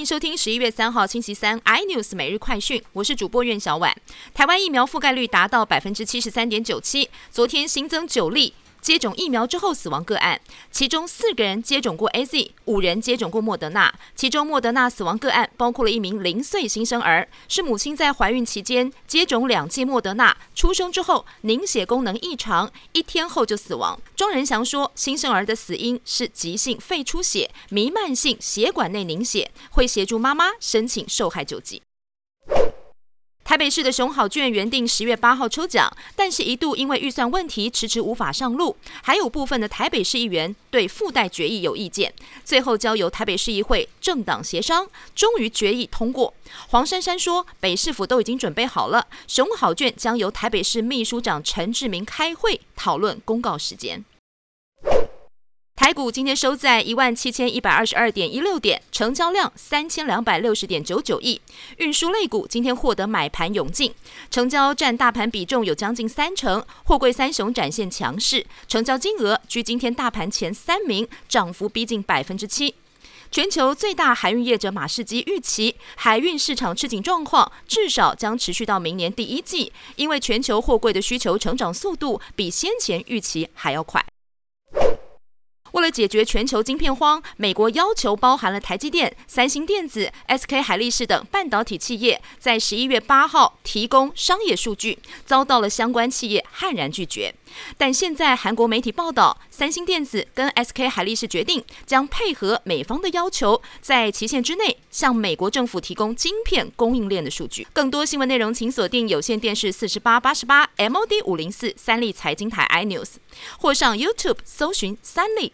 欢迎收听十一月三号星期三 iNews 每日快讯，我是主播苑小婉。台湾疫苗覆盖率达到百分之七十三点九七，昨天新增九例。接种疫苗之后死亡个案，其中四个人接种过 A Z，五人接种过莫德纳。其中莫德纳死亡个案包括了一名零岁新生儿，是母亲在怀孕期间接种两剂莫德纳，出生之后凝血功能异常，一天后就死亡。庄仁祥说，新生儿的死因是急性肺出血、弥漫性血管内凝血，会协助妈妈申请受害救济。台北市的熊好券原定十月八号抽奖，但是一度因为预算问题迟迟无法上路，还有部分的台北市议员对附带决议有意见，最后交由台北市议会政党协商，终于决议通过。黄珊珊说，北市府都已经准备好了，熊好券将由台北市秘书长陈志明开会讨论公告时间。台股今天收在一万七千一百二十二点一六点，成交量三千两百六十点九九亿。运输类股今天获得买盘涌进，成交占大盘比重有将近三成。货柜三雄展现强势，成交金额居今天大盘前三名，涨幅逼近百分之七。全球最大海运业者马士基预期，海运市场吃紧状况至少将持续到明年第一季，因为全球货柜的需求成长速度比先前预期还要快。为了解决全球晶片荒，美国要求包含了台积电、三星电子、SK 海力士等半导体企业在十一月八号提供商业数据，遭到了相关企业悍然拒绝。但现在韩国媒体报道，三星电子跟 SK 海力士决定将配合美方的要求，在期限之内向美国政府提供晶片供应链的数据。更多新闻内容，请锁定有线电视四十八八十八 MOD 五零四三立财经台 iNews，或上 YouTube 搜寻三立